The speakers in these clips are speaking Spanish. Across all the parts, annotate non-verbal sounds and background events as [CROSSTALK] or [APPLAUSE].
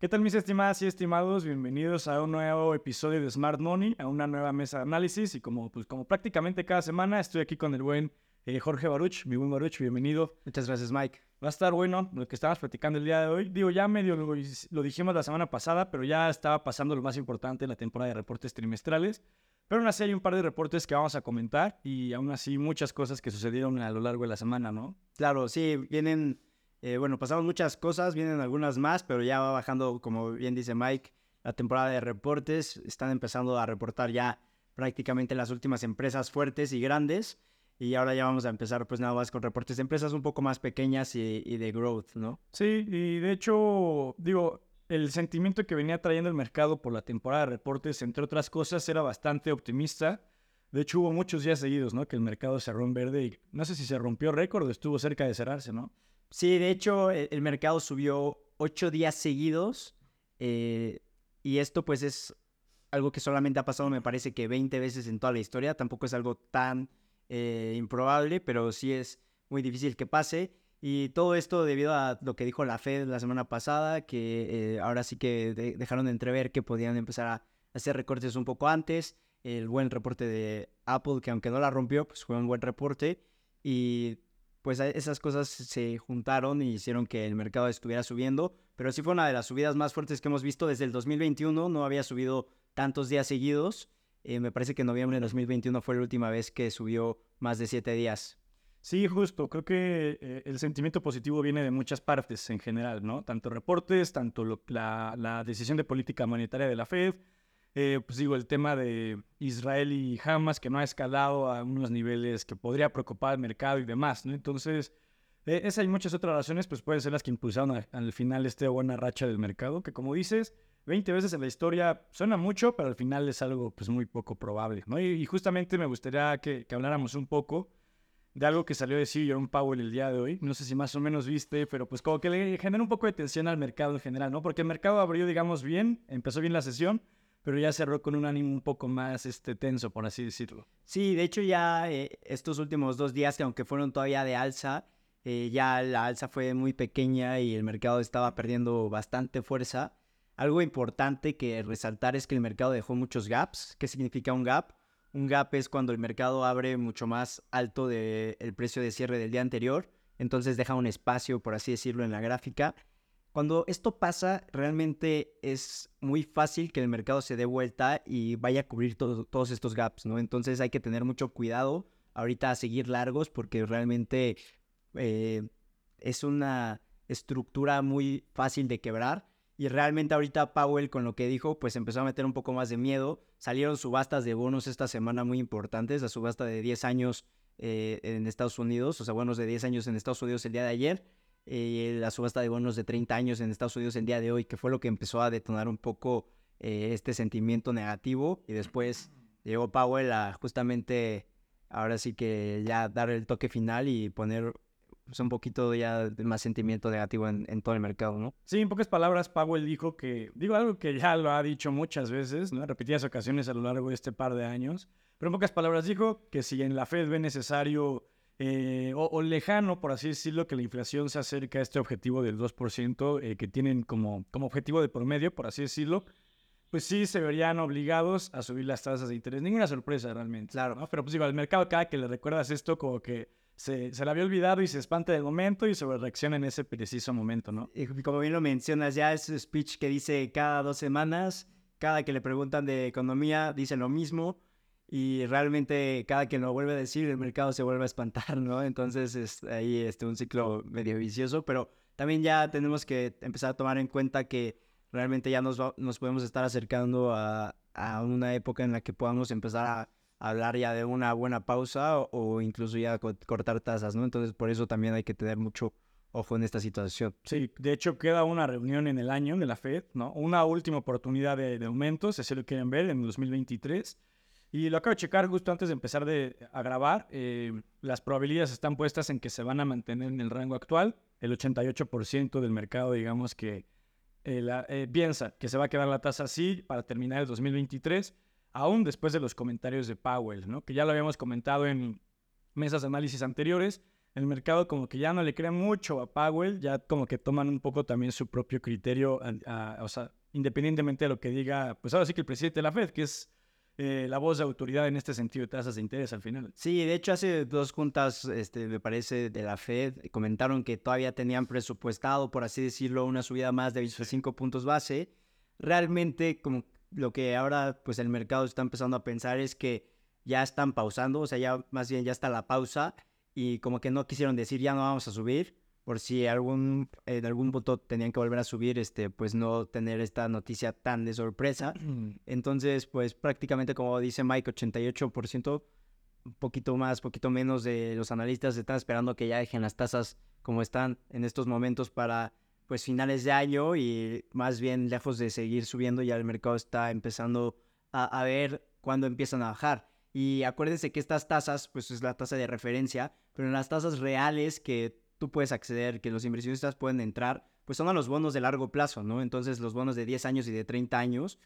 ¿Qué tal mis estimadas y estimados? Bienvenidos a un nuevo episodio de Smart Money, a una nueva mesa de análisis y como, pues, como prácticamente cada semana estoy aquí con el buen eh, Jorge Baruch, mi buen Baruch, bienvenido. Muchas gracias Mike. Va a estar bueno lo que estábamos platicando el día de hoy. Digo, ya medio lo, lo dijimos la semana pasada, pero ya estaba pasando lo más importante en la temporada de reportes trimestrales. Pero aún así hay un par de reportes que vamos a comentar y aún así muchas cosas que sucedieron a lo largo de la semana, ¿no? Claro, sí, vienen eh, bueno, pasamos muchas cosas, vienen algunas más, pero ya va bajando, como bien dice Mike, la temporada de reportes. Están empezando a reportar ya prácticamente las últimas empresas fuertes y grandes. Y ahora ya vamos a empezar pues nada más con reportes de empresas un poco más pequeñas y, y de growth, ¿no? Sí, y de hecho, digo, el sentimiento que venía trayendo el mercado por la temporada de reportes, entre otras cosas, era bastante optimista. De hecho, hubo muchos días seguidos, ¿no? Que el mercado cerró en verde y no sé si se rompió récord o estuvo cerca de cerrarse, ¿no? Sí, de hecho, e, el, mercado subió ocho días seguidos. Eh, y esto, pues, es algo que solamente ha pasado, me parece que 20 veces en toda la historia. Tampoco es algo tan eh, improbable, pero sí es muy difícil que pase. Y todo esto debido a lo que dijo la Fed la semana pasada, que eh, ahora sí que dejaron de entrever que podían empezar a hacer recortes un poco antes. El buen reporte de Apple, que aunque no la rompió, pues fue un buen reporte. Y pues esas cosas se juntaron y hicieron que el mercado estuviera subiendo, pero sí fue una de las subidas más fuertes que hemos visto desde el 2021, no había subido tantos días seguidos, eh, me parece que en noviembre de 2021 fue la última vez que subió más de siete días. Sí, justo, creo que eh, el sentimiento positivo viene de muchas partes en general, ¿no? Tanto reportes, tanto la decisión de política monetaria de la Fed, eh, pues digo, el tema de Israel y Hamas, que no ha escalado a unos niveles que podría preocupar al mercado y demás, ¿no? Entonces, eh, esas y muchas otras razones, pues pueden ser las que impulsaron al final esta buena racha del mercado, que como dices, 20 veces en la historia suena mucho, pero al final es algo pues muy poco probable, ¿no? Y, justamente me gustaría que, que, habláramos un poco de algo que salió de Jerome Powell el día de hoy, no sé si más o menos viste, pero pues como que le genera un poco de tensión al mercado en general, ¿no? Porque el mercado abrió, digamos, bien, empezó bien la sesión, pero ya cerró con un ánimo un poco más este, tenso, por así decirlo. Sí, de hecho ya eh, estos últimos dos días, que aunque fueron todavía de alza, eh, ya la alza fue muy pequeña y el mercado estaba perdiendo bastante fuerza. Algo importante que resaltar es que el mercado dejó muchos gaps. ¿Qué significa un gap? Un gap es cuando el mercado abre mucho más alto del el precio de cierre del día anterior, entonces deja un espacio, por así decirlo, en la gráfica cuando esto pasa, realmente es muy fácil que el mercado se dé vuelta y vaya a cubrir todos estos gaps, ¿no? Entonces hay que tener mucho cuidado ahorita a seguir largos porque realmente eh, es una estructura muy fácil de quebrar. Y realmente ahorita Powell con lo que dijo, pues empezó a meter un poco más de miedo. Salieron subastas de bonos esta semana muy importantes, la subasta de 10 años eh, en Estados Unidos, o sea, bonos de 10 años en Estados Unidos el día de ayer eh, la subasta de bonos de 30 años en Estados Unidos el día de hoy, que fue lo que empezó a detonar un poco eh, este sentimiento negativo. Y después llegó Powell a justamente, ahora sí que ya dar el toque final y poner pues, un poquito ya más sentimiento negativo en, en, todo el mercado, ¿no? Sí, en pocas palabras, Powell dijo que, digo algo que ya lo ha dicho muchas veces, ¿no? En repetidas ocasiones a lo largo de este par de años, pero en pocas palabras dijo que si en la Fed ve necesario eh, o, lejano, por así decirlo, que la inflación se acerca a este objetivo del 2% eh, que tienen como, como objetivo de promedio, por así decirlo, pues sí se verían obligados a subir las tasas de interés. Ninguna sorpresa realmente. Claro, ¿no? Pero pues digo, al mercado cada que le recuerdas esto como que se, se le había olvidado y se espanta del momento y sobre reacciona en ese preciso momento, ¿no? Y como bien lo mencionas, ya ese speech que dice cada dos semanas, cada que le preguntan de economía, dice lo mismo y realmente cada que lo vuelve a decir el mercado se vuelve a espantar, ¿no? Entonces es ahí este, un ciclo medio vicioso, pero también ya tenemos que empezar a tomar en cuenta que realmente ya nos, nos podemos estar acercando a, a, una época en la que podamos empezar a, hablar ya de una buena pausa o, incluso ya cortar tasas, ¿no? Entonces por eso también hay que tener mucho ojo en esta situación. Sí, de hecho queda una reunión en el año de la Fed, ¿no? Una última oportunidad de, de aumentos, si lo quieren ver, en 2023 y lo acabo de checar justo antes de empezar de, a grabar. Eh, las probabilidades están puestas en que se van a mantener en el rango actual. El 88% del mercado, digamos que eh, eh, piensa que se va a quedar la tasa así para terminar el 2023, aún después de los comentarios de Powell, ¿no? que ya lo habíamos comentado en mesas de análisis anteriores. el mercado como que ya no le cree mucho a Powell, ya como que toman un poco también su propio criterio, o sea, independientemente de lo que diga, pues ahora sí que el presidente de la Fed, que es eh, la voz de autoridad en este sentido de tasas de interés al final. Sí, de hecho hace dos juntas, este, me parece, de la Fed, comentaron que todavía tenían presupuestado, por así decirlo, una subida más de 25 puntos base. Realmente, como lo que ahora pues el mercado está empezando a pensar es que ya están pausando, o sea, ya más bien ya está la pausa y como que no quisieron decir ya no vamos a subir, por si algún, en algún punto tenían que volver a subir, este, pues no tener esta noticia tan de sorpresa. Entonces, pues prácticamente como dice Mike, 88%, un poquito más, poquito menos de los analistas están esperando que ya dejen las tasas como están en estos momentos para pues finales de año y más bien lejos de seguir subiendo ya el mercado está empezando a, a ver cuándo empiezan a bajar. Y acuérdense que estas tasas, pues es la tasa de referencia, pero en las tasas reales que tú puedes acceder, que los inversionistas pueden entrar, pues son a los bonos de largo plazo, ¿no? Entonces los bonos de 10 años y de 30 años.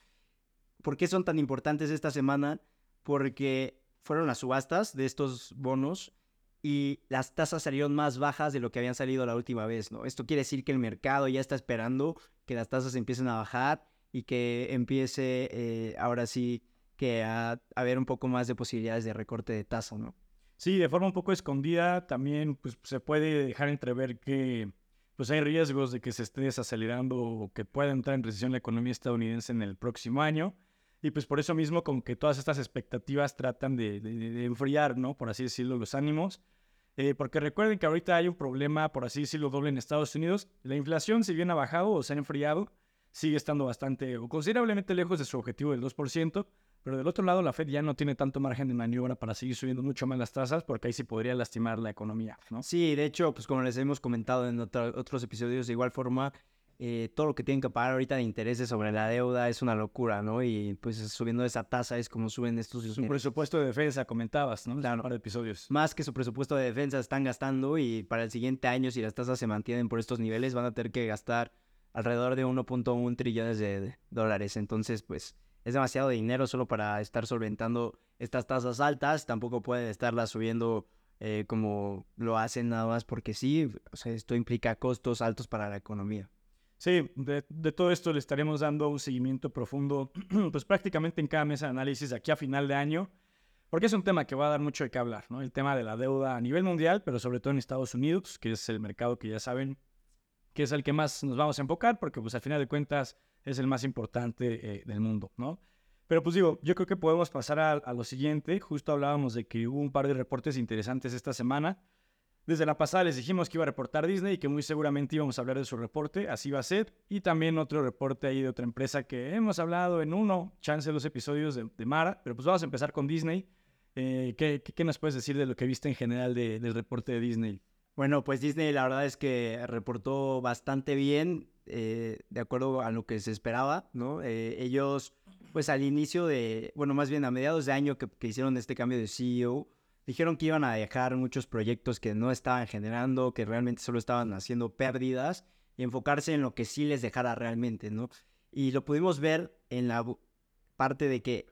¿Por qué son tan importantes esta semana? Porque fueron las subastas de estos bonos y las tasas salieron más bajas de lo que habían salido la última vez, ¿no? Esto quiere decir que el mercado ya está esperando que las tasas empiecen a bajar y que empiece eh, ahora sí que a, haber un poco más de posibilidades de recorte de tasa, ¿no? Sí, de forma un poco escondida también pues, se puede dejar entrever que pues hay riesgos de que se esté desacelerando o que pueda entrar en recesión la economía estadounidense en el próximo año. Y pues por eso mismo como que todas estas expectativas tratan de, enfriar, ¿no? Por así decirlo, los ánimos. Eh, porque recuerden que ahorita hay un problema, por así decirlo, doble en Estados Unidos. La inflación, si bien ha bajado o se ha enfriado, sigue estando bastante o considerablemente lejos de su objetivo del 2%. Pero del otro lado, la Fed ya no tiene tanto margen de maniobra para seguir subiendo mucho más las tasas, porque ahí sí podría lastimar la economía, ¿no? Sí, de hecho, pues como les hemos comentado en otros episodios, de igual forma, eh, todo lo que tienen que pagar ahorita de intereses sobre la deuda es una locura, ¿no? Y pues subiendo esa tasa es como suben estos... Su presupuesto de defensa, comentabas, ¿no? Claro. Un par de episodios. Más que su presupuesto de defensa están gastando y para el siguiente año, si las tasas se mantienen por estos niveles, van a tener que gastar alrededor de 1.1 trillones de dólares. Entonces, pues es demasiado dinero solo para estar solventando estas tasas altas. Tampoco pueden estarlas subiendo eh, como lo hacen nada más porque sí. O sea, esto implica costos altos para la economía. Sí, de, todo esto le estaremos dando un seguimiento profundo, [CLEARS THROAT] pues prácticamente en cada mesa de análisis aquí a final de año, porque es un tema que va a dar mucho de qué hablar, ¿no? El tema de la deuda a nivel mundial, pero sobre todo en Estados Unidos, que es el mercado que ya saben que es el que más nos vamos a enfocar, porque pues al final de cuentas es el más importante eh, del mundo, ¿no? Pero pues digo, yo creo que podemos pasar a, lo siguiente. Justo hablábamos de que hubo un par de reportes interesantes esta semana. Desde la pasada les dijimos que iba a reportar Disney y que muy seguramente íbamos a hablar de su reporte, así va a ser. Y también otro reporte ahí de otra empresa que hemos hablado en uno, chance dos episodios de, Mara, pero pues vamos a empezar con Disney. Eh, ¿qué, qué, nos puedes decir de lo que viste en general del reporte de Disney? Bueno, pues Disney la verdad es que reportó bastante bien, eh, de acuerdo a lo que se esperaba, ¿no? Eh, ellos, pues al inicio de, bueno, más bien a mediados de año que, hicieron este cambio de CEO, dijeron que iban a dejar muchos proyectos que no estaban generando, que realmente solo estaban haciendo pérdidas y enfocarse en lo que sí les dejara realmente, ¿no? Y lo pudimos ver en la parte de que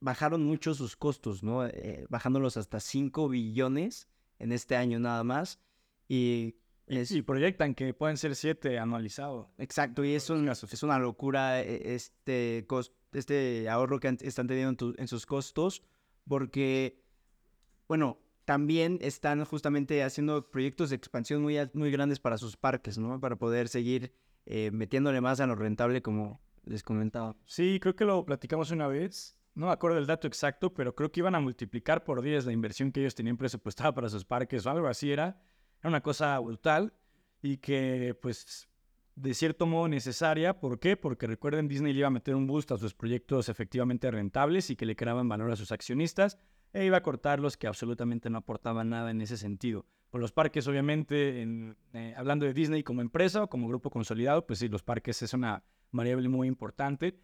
bajaron mucho sus costos, ¿no? Eh, bajándolos hasta 5 billones en este año nada más. Y, es, proyectan que pueden ser siete anualizados. Exacto, y es, es una locura e, este, este ahorro que están teniendo en, sus costos, porque, bueno, también están justamente haciendo proyectos de expansión muy, muy grandes para sus parques, ¿no? Para poder seguir eh, metiéndole más a lo rentable, como les comentaba. Sí, creo que lo platicamos una vez. No me acuerdo del dato exacto, pero creo que iban a multiplicar por 10 la inversión que ellos tenían presupuestada para sus parques o algo así era. Era una cosa brutal y que, pues, de cierto modo necesaria. ¿Por qué? Porque recuerden, Disney le iba a meter un boost a sus proyectos efectivamente rentables y que le creaban valor a sus accionistas e iba a cortar los que absolutamente no aportaban nada en ese sentido. Por los parques, obviamente, eh, hablando de Disney como empresa o como grupo consolidado, pues sí, los parques es una variable muy importante.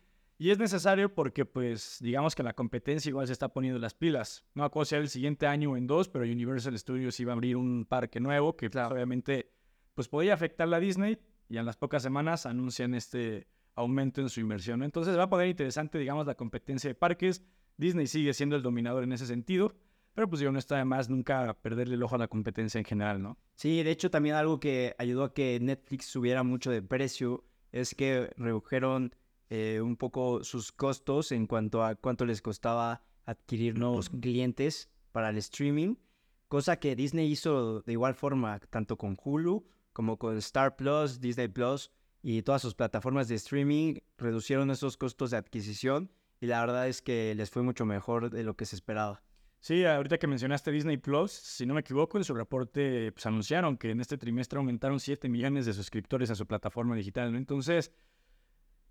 Y es necesario porque, pues, digamos que la competencia igual se está poniendo las pilas. No acuerdo si el siguiente año o en dos, pero Universal Studios iba a abrir un parque nuevo que, pues, obviamente, pues podía afectar a Disney y en las pocas semanas anuncian este aumento en su inversión. Entonces va a poner interesante, digamos, la competencia de parques. Disney sigue siendo el dominador en ese sentido, Pero pues digo, no está de más nunca perderle el ojo a la competencia en general, ¿no? Sí, de hecho también algo que ayudó a que Netflix subiera mucho de precio es que redujeron eh, un poco sus costos en cuanto a cuánto les costaba adquirir nuevos clientes para el streaming, cosa que Disney hizo de igual forma, tanto con Hulu como con Star Plus, Disney Plus y todas sus plataformas de streaming, reducieron esos costos de adquisición y la verdad es que les fue mucho mejor de lo que se esperaba. Sí, ahorita que mencionaste Disney Plus, si no me equivoco, en su reporte pues, anunciaron que en este trimestre aumentaron 7 millones de suscriptores a su plataforma digital. ¿no? Entonces,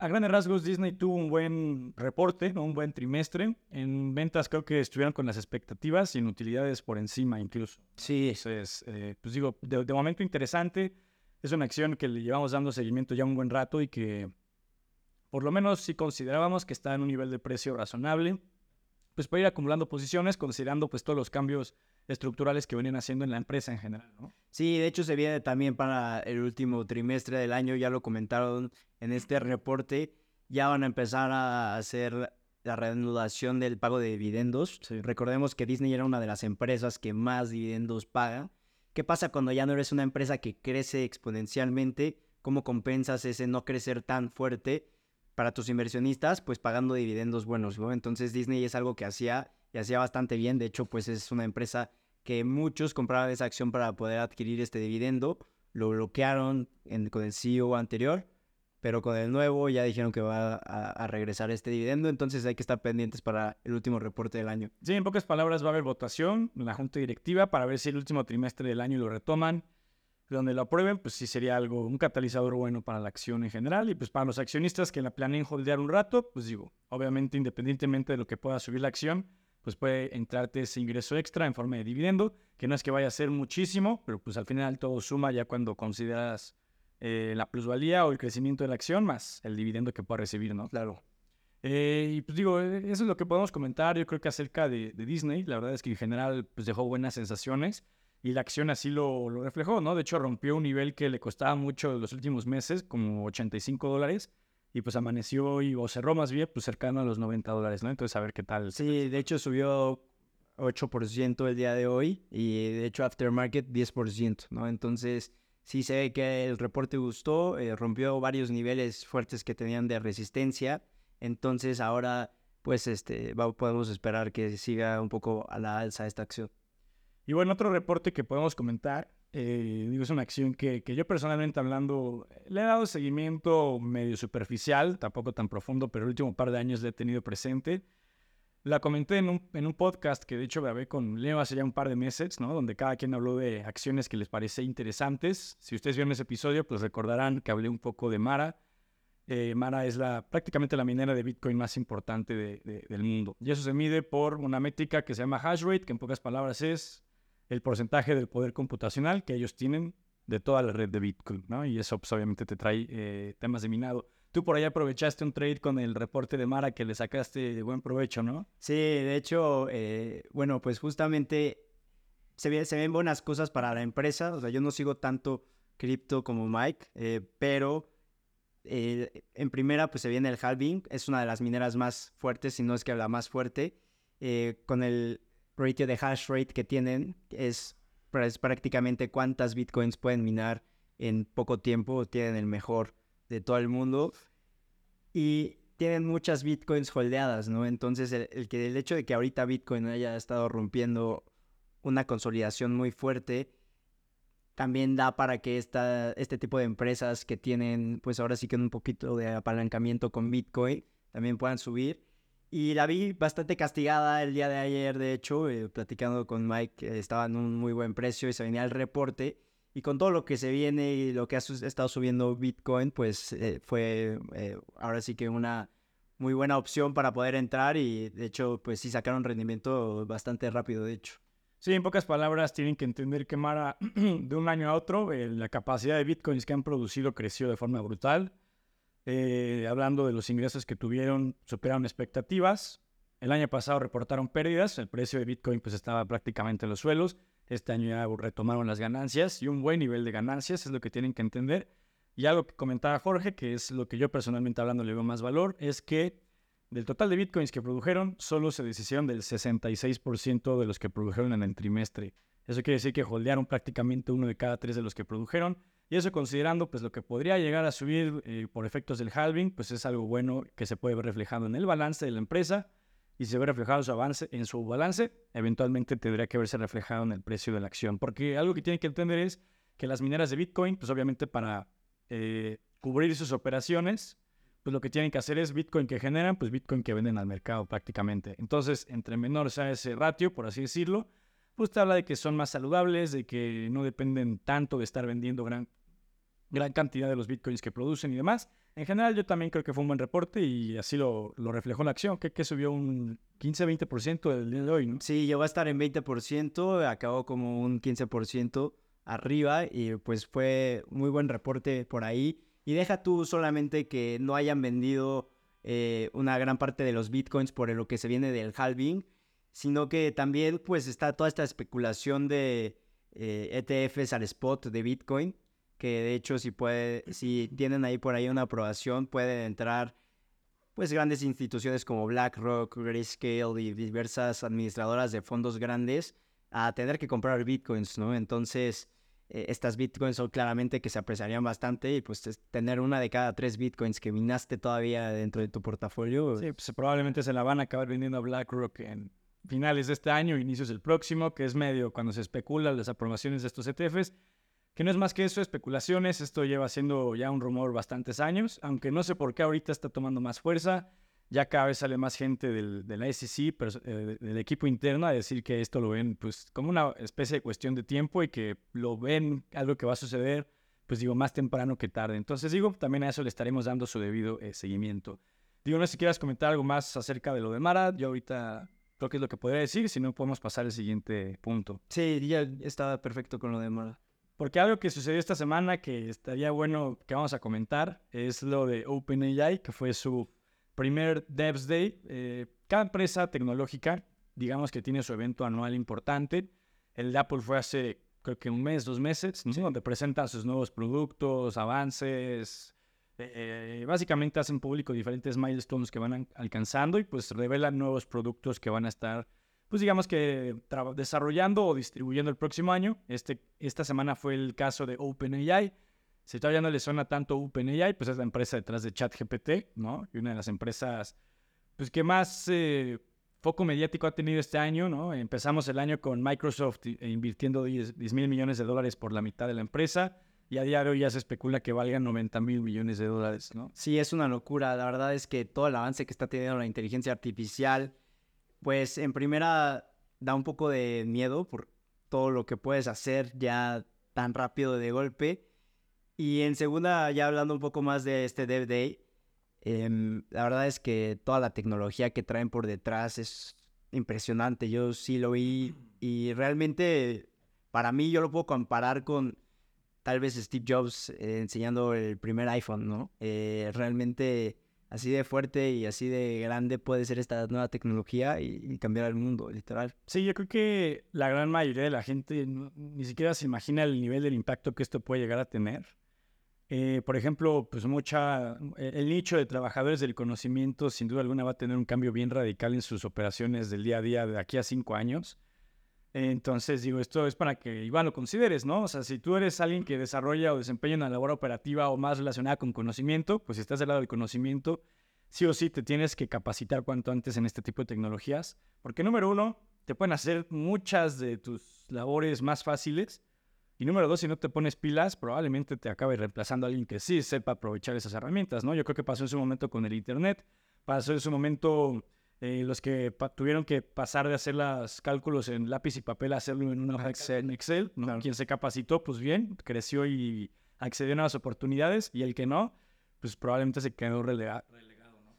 a grandes rasgos, Disney tuvo un buen reporte, ¿no? un buen trimestre. En ventas creo que estuvieron con las expectativas y en utilidades por encima incluso. Sí. Entonces, eh, pues digo, de, de momento interesante. Es una acción que le llevamos dando seguimiento ya un buen rato y que por lo menos si considerábamos que está en un nivel de precio razonable pues puede ir acumulando posiciones considerando pues todos los cambios estructurales que venían haciendo en la empresa en general, ¿no? Sí, de hecho se viene también para el último trimestre del año, ya lo comentaron en este reporte, ya van a empezar a hacer la reanudación del pago de dividendos. Recordemos que Disney era una de las empresas que más dividendos paga. ¿Qué pasa cuando ya no eres una empresa que crece exponencialmente? ¿Cómo compensas ese no crecer tan fuerte? Para tus inversionistas, pues pagando dividendos buenos, ¿no? Entonces Disney es algo que hacía y hacía bastante bien. De hecho, pues es una empresa que muchos compraban esa acción para poder adquirir este dividendo. Lo bloquearon con el CEO anterior, pero con el nuevo ya dijeron que va a, a, regresar este dividendo. Entonces hay que estar pendientes para el último reporte del año. Sí, en pocas palabras va a haber votación en la junta directiva para ver si el último trimestre del año lo retoman donde lo aprueben, pues sí sería algo, un catalizador bueno para la acción en general y pues para los accionistas que la planeen holdear un rato, pues digo, obviamente independientemente de lo que pueda subir la acción, pues puede entrarte ese ingreso extra en forma de dividendo, que no es que vaya a ser muchísimo, pero pues al final todo suma ya cuando consideras eh, la plusvalía o el crecimiento de la acción más el dividendo que pueda recibir, ¿no? Claro. Eh, y pues digo, eh, eso es lo que podemos comentar, yo creo que acerca de, de Disney, la verdad es que en general pues dejó buenas sensaciones y la acción así lo, lo, reflejó, ¿no? De hecho, rompió un nivel que le costaba mucho en los últimos meses, como 85 dólares, y pues amaneció y, o cerró más bien, pues cercano a los 90 dólares, ¿no? Entonces, a ver qué tal. Sí, de hecho subió 8% el día de hoy y de hecho aftermarket 10%, ¿no? Entonces, sí se ve que el reporte gustó, eh, rompió varios niveles fuertes que tenían de resistencia, entonces ahora, pues, este, podemos esperar que siga un poco a la alza esta acción. Y bueno, otro reporte que podemos comentar, eh, digo, es una acción que, que, yo personalmente hablando le he dado seguimiento medio superficial, tampoco tan profundo, pero el último par de años le he tenido presente. La comenté en un, en un podcast que de hecho grabé con Leo hace ya un par de meses, ¿no? Donde cada quien habló de acciones que les parece interesantes. Si ustedes vieron ese episodio, pues recordarán que hablé un poco de Mara. Eh, Mara es la, prácticamente la minera de Bitcoin más importante de, de, del mundo. Y eso se mide por una métrica que se llama hash rate, que en pocas palabras es el porcentaje del poder computacional que ellos tienen de toda la red de Bitcoin, ¿no? Y eso pues, obviamente te trae eh, temas de minado. Tú por ahí aprovechaste un trade con el reporte de Mara que le sacaste de buen provecho, ¿no? Sí, de hecho, eh, bueno, pues justamente se, ve, se, ven buenas cosas para la empresa. O sea, yo no sigo tanto cripto como Mike, eh, pero en primera pues se viene el halving. Es una de las mineras más fuertes, si no es que la más fuerte. Con el ratio de hash rate que tienen es, prácticamente cuántas bitcoins pueden minar en poco tiempo. Tienen el mejor de todo el mundo. Y tienen muchas bitcoins holdeadas, ¿no? Entonces, el, el, que, el hecho de que ahorita Bitcoin haya estado rompiendo una consolidación muy fuerte, también da para que esta, este tipo de empresas que tienen, pues ahora sí que un poquito de apalancamiento con Bitcoin, también puedan subir. Y la vi bastante castigada el día de ayer, de hecho, eh, platicando con Mike, eh, estaba en un muy buen precio y se venía el reporte. Y con todo lo que se viene y lo que ha estado subiendo Bitcoin, pues eh, fue eh, ahora sí que una muy buena opción para poder entrar y de hecho, pues sí sacaron rendimiento bastante rápido, de hecho. Sí, en pocas palabras, tienen que entender que Mara, [CLEARS THROAT] de un año a otro, eh, la capacidad de bitcoins que han producido creció de forma brutal. Eh, hablando de los ingresos que tuvieron, superaron expectativas. El año pasado reportaron pérdidas, el precio de bitcoin pues estaba prácticamente en los suelos. Este año ya retomaron las ganancias y un buen nivel de ganancias es lo que tienen que entender. Y algo que comentaba Jorge, que es lo que yo personalmente hablando le veo más valor, es que del total de bitcoins que produjeron, solo se deshicieron del 66% de los que produjeron en el trimestre. Eso quiere decir que holdearon prácticamente uno de cada tres de los que produjeron. Y eso considerando pues lo que podría llegar a subir eh, por efectos del halving, pues es algo bueno que se puede ver reflejado en el balance de la empresa y se ve reflejado su, avance, en su balance, eventualmente tendría que verse reflejado en el precio de la acción. Porque algo que tienen que entender es que las mineras de Bitcoin, pues obviamente para eh, cubrir sus operaciones, pues lo que tienen que hacer es Bitcoin que generan, pues Bitcoin que venden al mercado prácticamente. Entonces, entre menor sea ese ratio, por así decirlo, pues te habla de que son más saludables, de que no dependen tanto de estar vendiendo gran, gran cantidad de los Bitcoins que producen y demás. En general, yo también creo que fue un buen reporte y así lo, lo reflejó la acción, que, subió un 15-20% del día de hoy, ¿no? Sí, llegó a estar en 20%, acabó como un 15% arriba y pues fue muy buen reporte por ahí. Y deja tú solamente que no hayan vendido eh, una gran parte de los bitcoins por lo que se viene del halving, sino que también pues está toda esta especulación de ETFs eh, e al spot de bitcoin, que de hecho si puede, si tienen ahí por ahí una aprobación, pueden entrar pues grandes instituciones como BlackRock, Grayscale y diversas administradoras de fondos grandes a tener que comprar bitcoins, ¿no? Entonces, eh, estas bitcoins son claramente que se apreciarían bastante y pues tener una de cada tres bitcoins que minaste todavía dentro de tu portafolio. Sí, pues probablemente se la van a acabar vendiendo a BlackRock en finales de este año, inicios del próximo, que es medio cuando se especula las aprobaciones de estos ETFs, que no es más que eso, especulaciones, esto lleva siendo ya un rumor bastantes años, aunque no sé por qué ahorita está tomando más fuerza ya cada vez sale más gente del, de la SEC, eh, del equipo interno, a decir que esto lo ven pues como una especie de cuestión de tiempo y que lo ven algo que va a suceder, pues digo, más temprano que tarde. Entonces digo, también a eso le estaremos dando su debido eh, seguimiento. Digo, no sé si quieras comentar algo más acerca de lo de Mara, yo ahorita creo que es lo que podría decir, si no podemos pasar al siguiente punto. Sí, ya estaba perfecto con lo de Mara. Porque algo que sucedió esta semana que estaría bueno que vamos a comentar es lo de OpenAI, que fue su primer Devs Day. Eh, cada empresa tecnológica, digamos que tiene su evento anual importante. El de Apple fue hace, creo que un mes, dos meses, donde presentan sus nuevos productos, avances. Eh, básicamente hacen público diferentes milestones que van alcanzando y pues revelan nuevos productos que van a estar, pues digamos que desarrollando o distribuyendo el próximo año. Este, esta semana fue el caso de OpenAI si todavía no le suena tanto OpenAI, pues es la empresa detrás de ChatGPT, ¿no? Y una de las empresas, pues que más eh, foco mediático ha tenido este año, ¿no? Empezamos el año con Microsoft eh, invirtiendo 10, mil millones de dólares por la mitad de la empresa y a hoy ya se especula que valga 90 mil millones de dólares, ¿no? Sí, es una locura. La verdad es que todo el avance que está teniendo la inteligencia artificial, pues en primera da un poco de miedo por todo lo que puedes hacer ya tan rápido de golpe. Y en segunda, ya hablando un poco más de este Dev Day, em, la verdad es que toda la tecnología que traen por detrás es impresionante. Yo sí lo vi y realmente para mí yo lo puedo comparar con tal vez Steve Jobs eh, enseñando el primer iPhone, ¿no? Eh, realmente así de fuerte y así de grande puede ser esta nueva tecnología y, cambiar el mundo, literal. Sí, yo creo que la gran mayoría de la gente ni siquiera se imagina el nivel del impacto que esto puede llegar a tener. Eh, por ejemplo, pues mucha, eh, el nicho de trabajadores del conocimiento sin duda alguna va a tener un cambio bien radical en sus operaciones del día a día de aquí a cinco años. Entonces, digo, esto es para que igual lo consideres, ¿no? O sea, si tú eres alguien que desarrolla o desempeña una labor operativa o más relacionada con conocimiento, pues si estás del lado del conocimiento, sí o sí te tienes que capacitar cuanto antes en este tipo de tecnologías, porque número uno, te pueden hacer muchas de tus labores más fáciles y número dos, si no te pones pilas, probablemente te acabe reemplazando a alguien que sí sepa aprovechar esas herramientas, ¿no? Yo creo que pasó en su momento con el Internet, pasó en su momento eh, los que tuvieron que pasar de hacer los cálculos en lápiz y papel a hacerlo en una Excel, Excel ¿no? Quien se capacitó, pues bien, creció y accedió a nuevas oportunidades, y el que no, pues probablemente se quedó relegado. ¿no?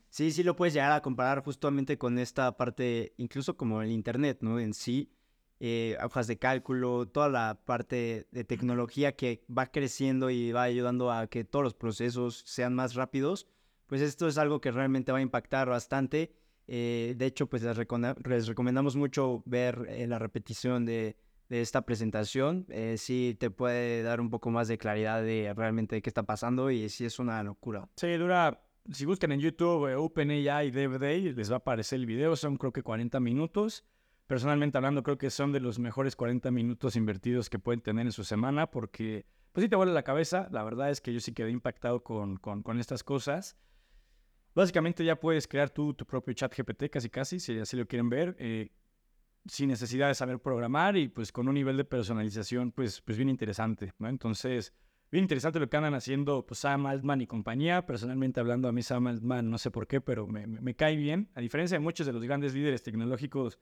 Sí, sí lo puedes llegar a comparar justamente con esta parte, incluso como el Internet, ¿no? En sí eh, hojas de cálculo, toda la parte de tecnología que va creciendo y va ayudando a que todos los procesos sean más rápidos, pues esto es algo que realmente va a impactar bastante. Eh, de hecho, pues les, recomendamos mucho ver eh, la repetición de, esta presentación. sí te puede dar un poco más de claridad de realmente qué está pasando y sí es una locura. Sí, dura si buscan en YouTube eh, OpenAI Dev Day, les va a aparecer el video, son creo que 40 minutos. Personalmente hablando, creo que son de los mejores 40 minutos invertidos que pueden tener en su semana porque, pues sí te vuelve la cabeza. La verdad es que yo sí quedé impactado con estas cosas. Básicamente ya puedes crear tu propio chat GPT, casi casi, si así lo quieren ver, eh, sin necesidad de saber programar y pues con un nivel de personalización pues, pues bien interesante, ¿no? Entonces, bien interesante lo que andan haciendo pues, Sam Altman y compañía. Personalmente hablando, a mí Sam Altman no sé por qué, pero me, me, me cae bien. A diferencia de muchos de los grandes líderes tecnológicos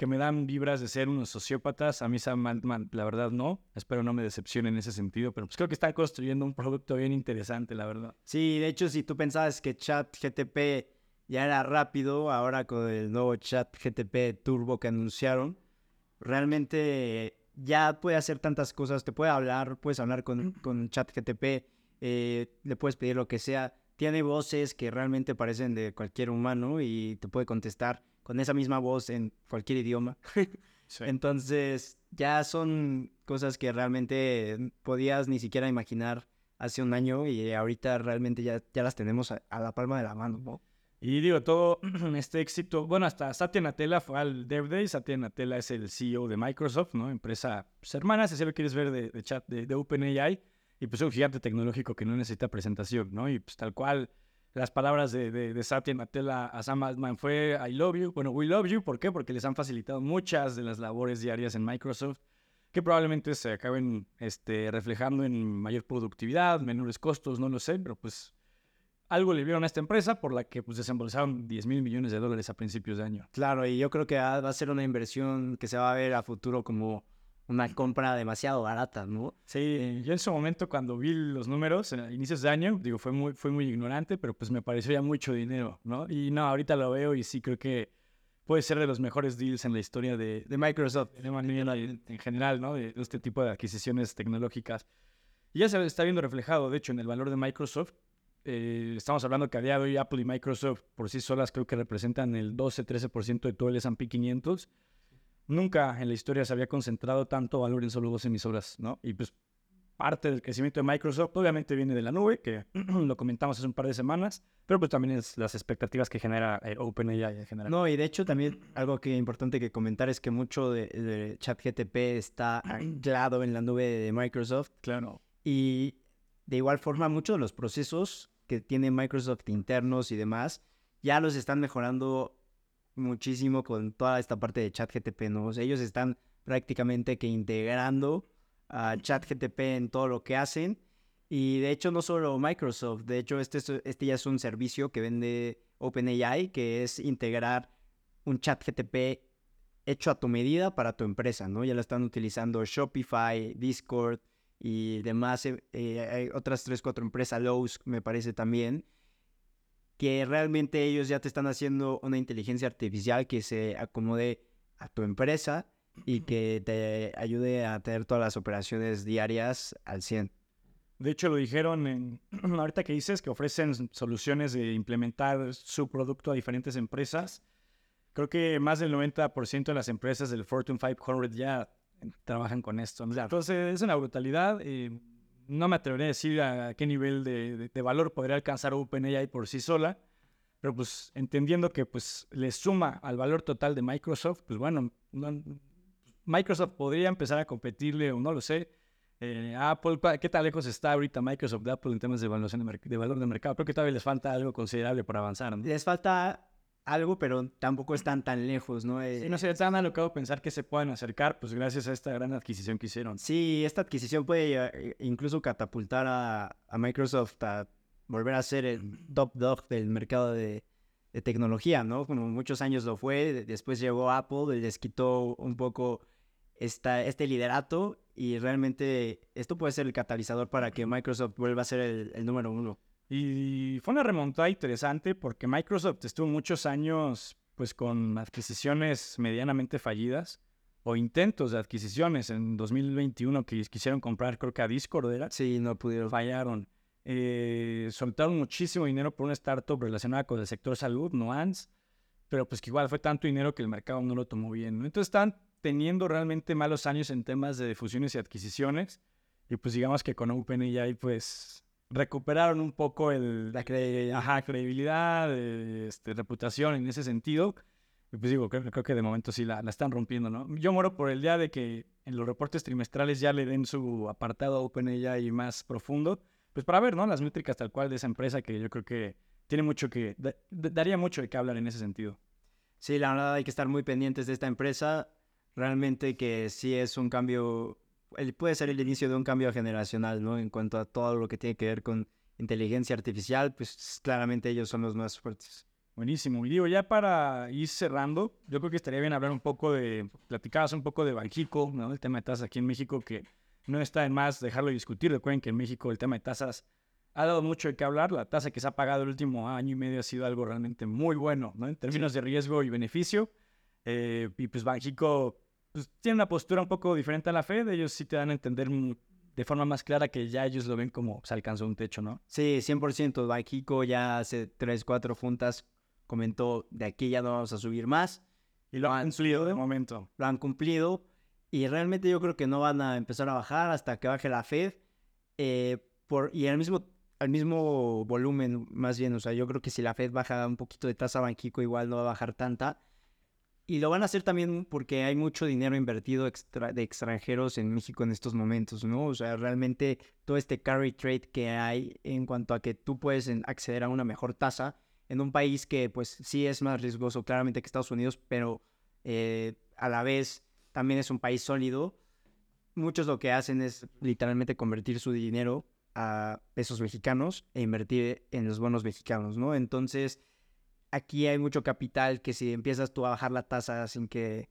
que me dan vibras de ser unos sociópatas. A mí Sam Altman, la verdad, no. Espero no me decepcione en ese sentido, pero pues creo que están construyendo un producto bien interesante, la verdad. Sí, de hecho, si tú pensabas que Chat GTP ya era rápido, ahora con el nuevo Chat GTP Turbo que anunciaron, realmente ya puede hacer tantas cosas. Te puede hablar, puedes hablar con, con Chat GTP, eh, le puedes pedir lo que sea. Tiene voces que realmente parecen de cualquier humano y te puede contestar con esa misma voz en cualquier idioma. [LAUGHS] sí. Entonces, ya son cosas que realmente podías ni siquiera imaginar hace un año y ahorita realmente ya, ya las tenemos a, a la palma de la mano. ¿no? Y digo, todo [CLEARS THROAT] este éxito, bueno, hasta Satya Nadella fue al Dev Day. Satya Nadella es el CEO de Microsoft, ¿no? Empresa pues, hermana, si lo quieres ver de, de chat de, de OpenAI. Y pues un gigante tecnológico que no necesita presentación, ¿no? Y pues tal cual las palabras de, de, de Satya Nadella a Sam Altman fue I love you. Bueno, we love you. ¿Por qué? Porque les han facilitado muchas de las labores diarias en Microsoft que probablemente se acaben este, reflejando en mayor productividad, menores costos, no lo sé, pero pues algo le vieron a esta empresa por la que pues desembolsaron 10 mil millones de dólares a principios de año. Claro, y yo creo que va a ser una inversión que se va a ver a futuro como una compra demasiado barata, ¿no? Sí, yo en su momento cuando vi los números en inicios de año, digo, fue muy, fue muy ignorante, pero pues me pareció ya mucho dinero, ¿no? Y no, ahorita lo veo y sí creo que puede ser de los mejores deals en la historia de, de Microsoft, de manera en, en general, ¿no? De, de este tipo de adquisiciones tecnológicas. Y ya se está viendo reflejado, de hecho, en el valor de Microsoft. Eh, estamos hablando que a día de hoy Apple y Microsoft por sí solas creo que representan el 12-13% de todo el S&P 500 nunca en la historia se había concentrado tanto valor en solo dos emisoras, ¿no? Y pues parte del crecimiento de Microsoft obviamente viene de la nube, que [CLEARS THROAT] lo comentamos hace un par de semanas, pero pues también es las expectativas que genera eh, OpenAI en general. No, y de hecho también algo que es importante que comentar es que mucho de, de ChatGTP está [CLEARS THROAT] anclado en la nube de Microsoft. Claro. Y de igual forma muchos de los procesos que tiene Microsoft internos y demás ya los están mejorando muchísimo con toda esta parte de ChatGTP, ¿no? O sea, ellos están prácticamente que integrando a ChatGTP en todo lo que hacen. Y de hecho, no solo Microsoft, de hecho, este, este ya es un servicio que vende OpenAI, que es integrar un ChatGTP hecho a tu medida para tu empresa, ¿no? Ya lo están utilizando Shopify, Discord y demás, eh, hay otras 3, 4 empresas, Lowe's me parece también, que realmente ellos ya te están haciendo una inteligencia artificial que se acomode a tu empresa y que te ayude a tener todas las operaciones diarias al 100. De hecho, lo dijeron en, [CLEARS THROAT] ahorita que dices que ofrecen soluciones de implementar su producto a diferentes empresas. Creo que más del 90% de las empresas del Fortune 500 ya trabajan con esto. Entonces, es una brutalidad. Eh, no me atrevería a decir a qué nivel de, de, de, valor podría alcanzar OpenAI por sí sola, pero pues entendiendo que pues le suma al valor total de Microsoft, pues bueno, no, Microsoft podría empezar a competirle, o no lo sé, eh, Apple, ¿qué tan lejos está ahorita Microsoft de Apple en temas de evaluación de, de valor de mercado? Creo que todavía les falta algo considerable por avanzar. ¿no? Les falta algo, pero tampoco están tan lejos, ¿no? Sí, no sé, tan alocado pensar que se puedan acercar, pues gracias a esta gran adquisición que hicieron. Sí, esta adquisición puede eh, incluso catapultar a, a Microsoft a volver a ser el top dog del mercado de, de, tecnología, ¿no? Como muchos años lo fue, después llegó Apple y les quitó un poco esta, este liderato y realmente esto puede ser el catalizador para que Microsoft vuelva a ser el, el número uno. Y fue una remontada interesante porque Microsoft estuvo muchos años pues con adquisiciones medianamente fallidas o intentos de adquisiciones en 2021 que quisieron comprar creo que a Discord era. Sí, no pudieron. Fallaron. Eh, soltaron muchísimo dinero por una startup relacionada con el sector salud, Nuance, pero pues que igual fue tanto dinero que el mercado no lo tomó bien. ¿no? Entonces están teniendo realmente malos años en temas de fusiones y adquisiciones y pues digamos que con OpenAI pues recuperaron un poco el, la credibilidad, credibilidad este, reputación en ese sentido. Y pues digo, creo, creo que de momento sí la, la, están rompiendo, ¿no? Yo moro por el día de que en los reportes trimestrales ya le den su apartado OpenAI más profundo, pues para ver, ¿no? Las métricas tal cual de esa empresa que yo creo que tiene mucho que, daría mucho de qué hablar en ese sentido. Sí, la verdad hay que estar muy pendientes de esta empresa. Realmente que sí es un cambio, puede ser el inicio de un cambio generacional, ¿no? En cuanto a todo lo que tiene que ver con inteligencia artificial, pues claramente ellos son los más fuertes. Buenísimo. Y digo, ya para ir cerrando, yo creo que estaría bien hablar un poco de, platicabas un poco de Banjico, ¿no? El tema de tasas aquí en México, que no está en más dejarlo discutir. Recuerden que en México el tema de tasas ha dado mucho de qué hablar. La tasa que se ha pagado el último año y medio ha sido algo realmente muy bueno, ¿no? En términos de riesgo y beneficio. Eh, y pues Banjico pues, tiene una postura un poco diferente a la Fed. Ellos sí te dan a entender de forma más clara que ya ellos lo ven como se alcanzó un techo, ¿no? Sí, 100%. Banjico ya hace 3, 4 juntas comentó, de aquí ya no vamos a subir más. Y lo han cumplido de momento. Lo han cumplido. Y realmente yo creo que no van a empezar a bajar hasta que baje la Fed. Eh, por, y al mismo, al mismo volumen, más bien. O sea, yo creo que si la Fed baja un poquito de tasa banquico, igual no va a bajar tanta. Y lo van a hacer también porque hay mucho dinero invertido extra, de extranjeros en México en estos momentos, ¿no? O sea, realmente todo este carry trade que hay en cuanto a que tú puedes acceder a una mejor tasa en un país que pues sí es más riesgoso claramente que Estados Unidos, pero eh, a la vez también es un país sólido. Muchos lo que hacen es literalmente convertir su dinero a pesos mexicanos e invertir en los bonos mexicanos, ¿no? Entonces, aquí hay mucho capital que si empiezas tú a bajar la tasa sin que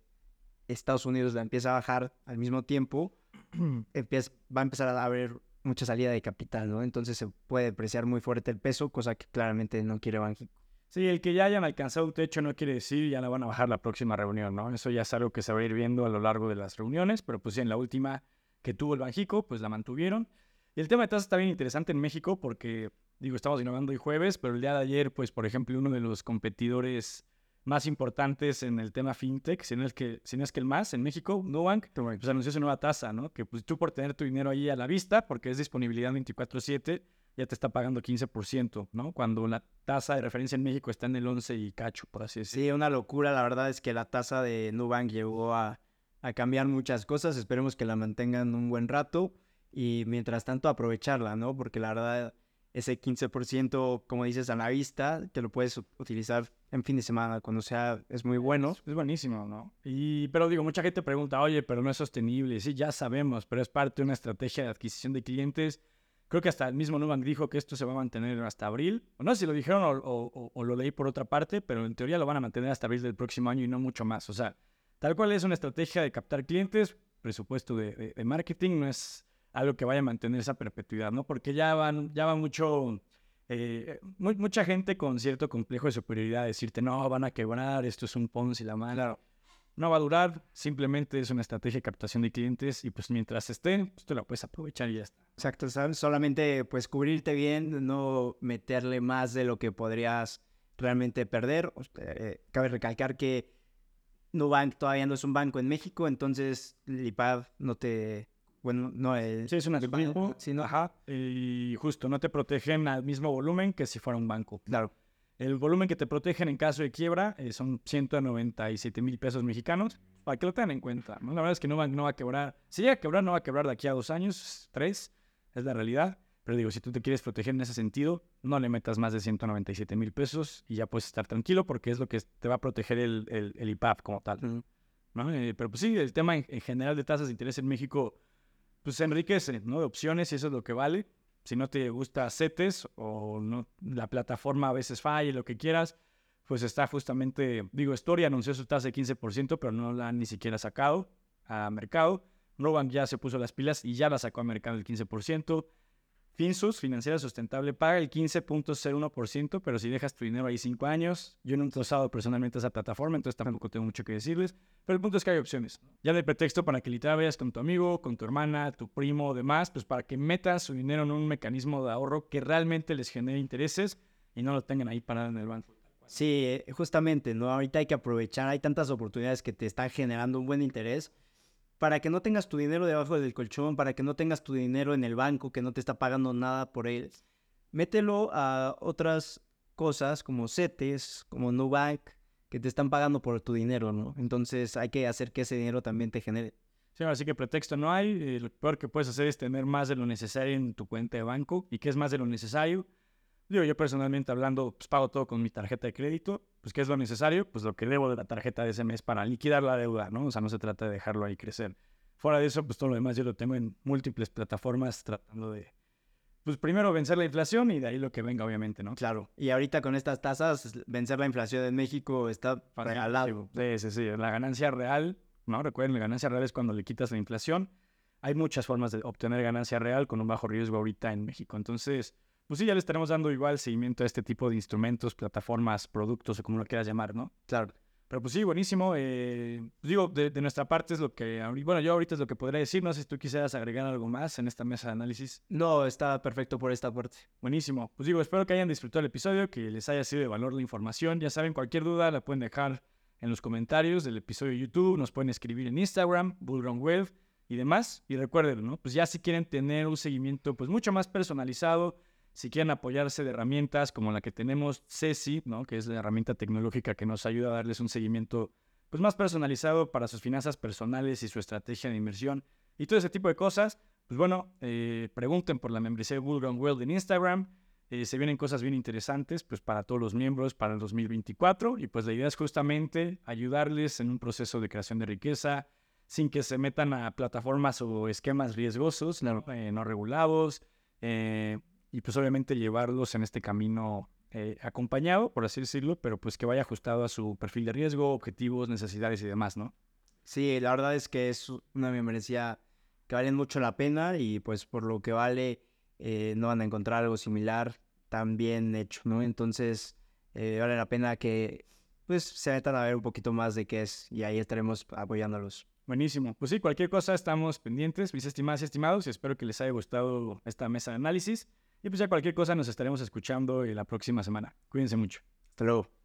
Estados Unidos la empiece a bajar al mismo tiempo, [CLEARS THROAT] va a empezar a haber mucha salida de capital, ¿no? Entonces se puede depreciar muy fuerte el peso, cosa que claramente no quiere Banjico. Sí, el que ya hayan alcanzado un techo no quiere decir ya la van a bajar la próxima reunión, ¿no? Eso ya es algo que se va a ir viendo a lo largo de las reuniones, pero pues sí, en la última que tuvo el Banjico, pues la mantuvieron. Y el tema de tasas está bien interesante en México porque, digo, estamos innovando hoy jueves, pero el día de ayer, pues, por ejemplo, uno de los competidores más importantes en el tema fintech, si no es que, si no es que el más, en México, Nubank, pues anunció su nueva tasa, ¿no? Que pues tú por tener tu dinero ahí a la vista, porque es disponibilidad 24/7, ya te está pagando 15%, ¿no? Cuando la tasa de referencia en México está en el 11 y cacho, por así decirlo. Sí, una locura, la verdad es que la tasa de Nubank llegó a, a cambiar muchas cosas, esperemos que la mantengan un buen rato y mientras tanto aprovecharla, ¿no? Porque la verdad ese 15%, como dices, a la vista, que lo puedes utilizar en fin de semana, cuando sea, es muy bueno. Es buenísimo, ¿no? Y, pero digo, mucha gente pregunta, oye, pero no es sostenible. Sí, ya sabemos, pero es parte de una estrategia de adquisición de clientes. Creo que hasta el mismo Nubank dijo que esto se va a mantener hasta abril. O no sé si lo dijeron o, lo leí por otra parte, pero en teoría lo van a mantener hasta abril del próximo año y no mucho más. O sea, tal cual es una estrategia de captar clientes, presupuesto de, de marketing, no es algo que vaya a mantener esa perpetuidad, ¿no? Porque ya van, ya va mucho, eh, mucha gente con cierto complejo de superioridad decirte, no, van a quebrar, esto es un Ponzi, la mala. No va a durar, simplemente es una estrategia de captación de clientes y pues mientras esté, pues tú la puedes aprovechar y ya está. Exacto, ¿sabes? solamente pues cubrirte bien, no meterle más de lo que podrías realmente perder. Eh, cabe recalcar que Nubank todavía no es un banco en México, entonces Lipad no te bueno, no es... Sí, es una sí, no, ajá, y justo, no te protegen al mismo volumen que si fuera un banco. Claro. El volumen que te protegen en caso de quiebra eh, son 197 mil pesos mexicanos, para que lo tengan en cuenta. La verdad es que no va, no va a quebrar, si llega a quebrar, no va a quebrar de aquí a dos años, tres, es la realidad. Pero digo, si tú te quieres proteger en ese sentido, no le metas más de 197 mil pesos y ya puedes estar tranquilo porque es lo que te va a proteger el, el, el IPAP como tal. ¿no? Eh, pero pues sí, el tema en, en, general de tasas de interés en México pues enriquece, ¿no? De opciones y eso es lo que vale. Si no te gusta CETES o no, la plataforma a veces falla, lo que quieras, pues está justamente, digo, Story anunció su tasa de 15%, pero no la han ni siquiera sacado a mercado. Nubank ya se puso las pilas y ya la sacó a mercado el 15%. Finsus, Financiera Sustentable, paga el 15.01%, pero si dejas tu dinero ahí 5 años, yo no he usado personalmente esa plataforma, entonces tampoco tengo mucho que decirles, pero el punto es que hay opciones. Ya no hay pretexto para que literal vayas con tu amigo, con tu hermana, tu primo, demás, pues para que metas su dinero en un mecanismo de ahorro que realmente les genere intereses y no lo tengan ahí parado en el banco. Sí, eh, justamente, ¿no? Ahorita hay que aprovechar, hay tantas oportunidades que te están generando un buen interés para que no tengas tu dinero debajo del colchón, para que no tengas tu dinero en el banco que no te está pagando nada por él, mételo a otras cosas como CETES, como Nubank, que te están pagando por tu dinero, ¿no? Entonces hay que hacer que ese dinero también te genere. Sí, así que pretexto no hay. Eh, lo peor que puedes hacer es tener más de lo necesario en tu cuenta de banco. ¿Y qué es más de lo necesario? Digo, yo personalmente hablando, pues pago todo con mi tarjeta de crédito. Pues, ¿qué es lo necesario? Pues lo que debo de la tarjeta de ese mes para liquidar la deuda, ¿no? O sea, no se trata de dejarlo ahí crecer. Fuera de eso, pues todo lo demás yo lo tengo en múltiples plataformas tratando de, pues primero vencer la inflación y de ahí lo que venga, obviamente, ¿no? Claro. Y ahorita con estas tasas, vencer la inflación en México está regalado. Sí, sí, sí. La ganancia real, ¿no? Recuerden, la ganancia real es cuando le quitas la inflación. Hay muchas formas de obtener ganancia real con un bajo riesgo ahorita en México. Entonces, pues sí, ya le estaremos dando igual seguimiento a este tipo de instrumentos, plataformas, productos o como lo quieras llamar, ¿no? Claro. Pero pues sí, buenísimo. Eh, pues digo, de, nuestra parte es lo que, bueno, yo ahorita es lo que podría decir. No sé si tú quisieras agregar algo más en esta mesa de análisis. No, está perfecto por esta parte. Buenísimo. Pues digo, espero que hayan disfrutado el episodio, que les haya sido de valor la información. Ya saben, cualquier duda la pueden dejar en los comentarios del episodio de YouTube. Nos pueden escribir en Instagram, Bullrun Web y demás. Y recuerden, ¿no? Pues ya si quieren tener un seguimiento pues mucho más personalizado, si quieren apoyarse de herramientas como la que tenemos CECI, ¿no? que es la herramienta tecnológica que nos ayuda a darles un seguimiento pues, más personalizado para sus finanzas personales y su estrategia de inversión y todo ese tipo de cosas, pues bueno, eh, pregunten por la membresía de Bullrun World en Instagram. Eh, se vienen cosas bien interesantes pues para todos los miembros para el 2024 y pues la idea es justamente ayudarles en un proceso de creación de riqueza sin que se metan a plataformas o esquemas riesgosos, no, eh, no regulados, y pues obviamente llevarlos en este camino eh, acompañado, por así decirlo, pero pues que vaya ajustado a su perfil de riesgo, objetivos, necesidades y demás, ¿no? Sí, la verdad es que es una membresía que vale mucho la pena y pues por lo que vale eh, no van a encontrar algo similar tan bien hecho, ¿no? Entonces eh, vale la pena que pues se metan a ver un poquito más de qué es y ahí estaremos apoyándolos. Buenísimo. Pues sí, cualquier cosa estamos pendientes, mis estimadas y estimados, y espero que les haya gustado esta mesa de análisis. Y pues ya cualquier cosa nos estaremos escuchando la próxima semana. Cuídense mucho. Hasta luego.